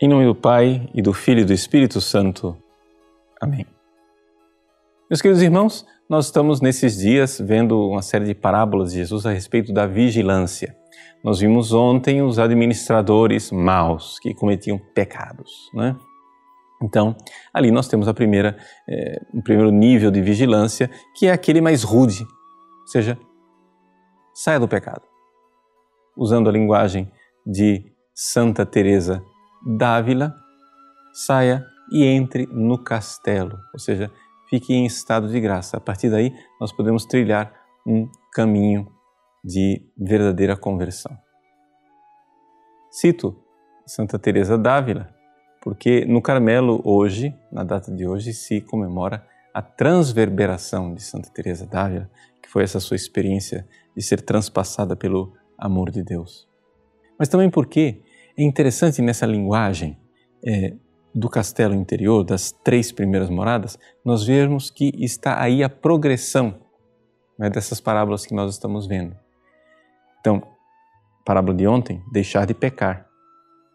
Em nome do Pai e do Filho e do Espírito Santo. Amém. Meus queridos irmãos, nós estamos nesses dias vendo uma série de parábolas de Jesus a respeito da vigilância. Nós vimos ontem os administradores maus que cometiam pecados, né? Então, ali nós temos a primeira, o primeiro nível de vigilância, que é aquele mais rude, ou seja, saia do pecado. Usando a linguagem de Santa Teresa d'Ávila, saia e entre no castelo, ou seja, fique em estado de graça. A partir daí, nós podemos trilhar um caminho de verdadeira conversão. Cito Santa Teresa d'Ávila, porque no Carmelo hoje, na data de hoje, se comemora a transverberação de Santa Teresa d'Ávila, que foi essa sua experiência de ser transpassada pelo amor de Deus. Mas também porque é interessante nessa linguagem é, do castelo interior, das três primeiras moradas, nós vermos que está aí a progressão né, dessas parábolas que nós estamos vendo. Então, parábola de ontem, deixar de pecar,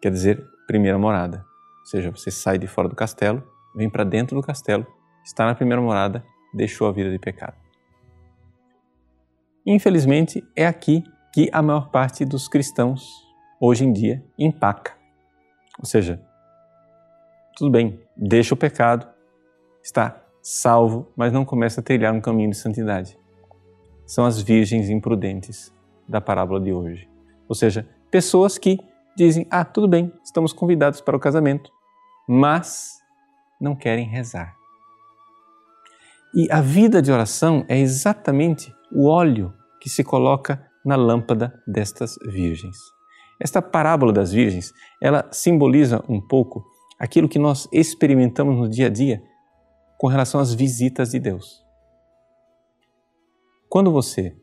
quer dizer, primeira morada. Ou seja, você sai de fora do castelo, vem para dentro do castelo, está na primeira morada, deixou a vida de pecado. Infelizmente, é aqui que a maior parte dos cristãos hoje em dia empaca. Ou seja, tudo bem, deixa o pecado, está salvo, mas não começa a trilhar um caminho de santidade. São as virgens imprudentes da parábola de hoje. Ou seja, pessoas que dizem: Ah, tudo bem, estamos convidados para o casamento, mas não querem rezar. E a vida de oração é exatamente o óleo que se coloca na lâmpada destas virgens. Esta parábola das virgens, ela simboliza um pouco aquilo que nós experimentamos no dia a dia com relação às visitas de Deus. Quando você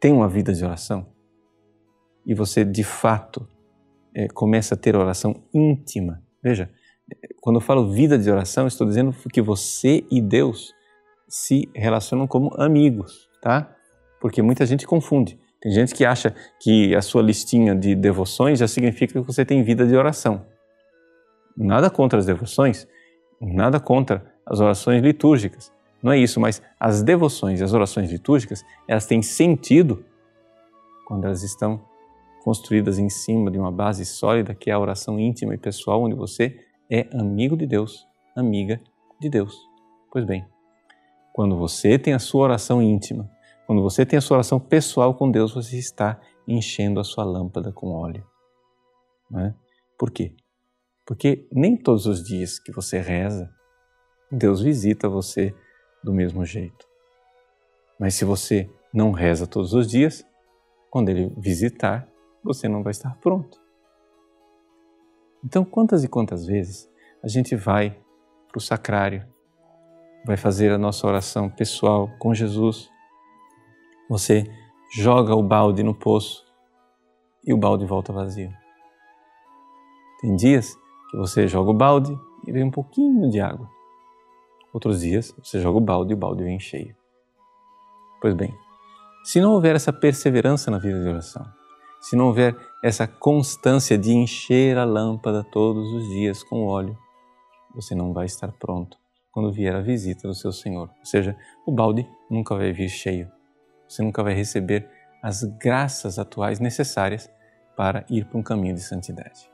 tem uma vida de oração e você de fato é, começa a ter oração íntima, veja, quando eu falo vida de oração, estou dizendo que você e Deus se relacionam como amigos, tá? Porque muita gente confunde. Tem gente que acha que a sua listinha de devoções já significa que você tem vida de oração. Nada contra as devoções, nada contra as orações litúrgicas. Não é isso, mas as devoções e as orações litúrgicas, elas têm sentido quando elas estão construídas em cima de uma base sólida que é a oração íntima e pessoal, onde você é amigo de Deus, amiga de Deus. Pois bem, quando você tem a sua oração íntima, quando você tem a sua oração pessoal com Deus, você está enchendo a sua lâmpada com óleo. Né? Por quê? Porque nem todos os dias que você reza, Deus visita você do mesmo jeito. Mas se você não reza todos os dias, quando Ele visitar, você não vai estar pronto. Então, quantas e quantas vezes a gente vai para o sacrário, vai fazer a nossa oração pessoal com Jesus você joga o balde no poço e o balde volta vazio. Tem dias que você joga o balde e vem um pouquinho de água. Outros dias você joga o balde e o balde vem cheio. Pois bem, se não houver essa perseverança na vida de oração, se não houver essa constância de encher a lâmpada todos os dias com óleo, você não vai estar pronto quando vier a visita do seu Senhor. Ou seja, o balde nunca vai vir cheio você nunca vai receber as graças atuais necessárias para ir para um caminho de santidade.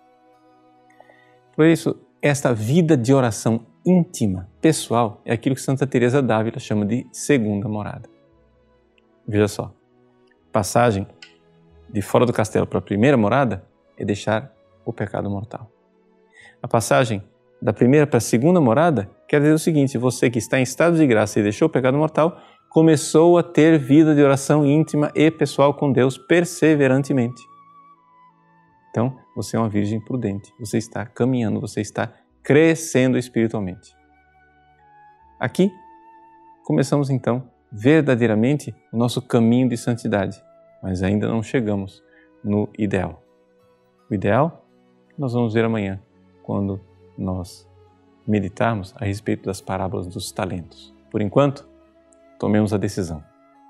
Por isso, esta vida de oração íntima, pessoal, é aquilo que Santa Teresa d'Ávila chama de segunda morada. Veja só, passagem de fora do castelo para a primeira morada é deixar o pecado mortal. A passagem da primeira para a segunda morada quer dizer o seguinte: você que está em estado de graça e deixou o pecado mortal, começou a ter vida de oração íntima e pessoal com Deus perseverantemente. Então, você é uma virgem prudente, você está caminhando, você está crescendo espiritualmente. Aqui começamos então verdadeiramente o nosso caminho de santidade, mas ainda não chegamos no ideal. O ideal nós vamos ver amanhã, quando nós meditarmos a respeito das parábolas dos talentos. Por enquanto, tomemos a decisão.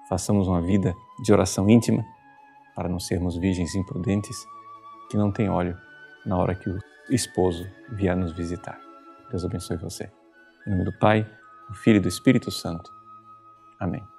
Façamos uma vida de oração íntima para não sermos virgens imprudentes que não têm óleo na hora que o esposo vier nos visitar. Deus abençoe você. Em nome do Pai, do Filho e do Espírito Santo. Amém.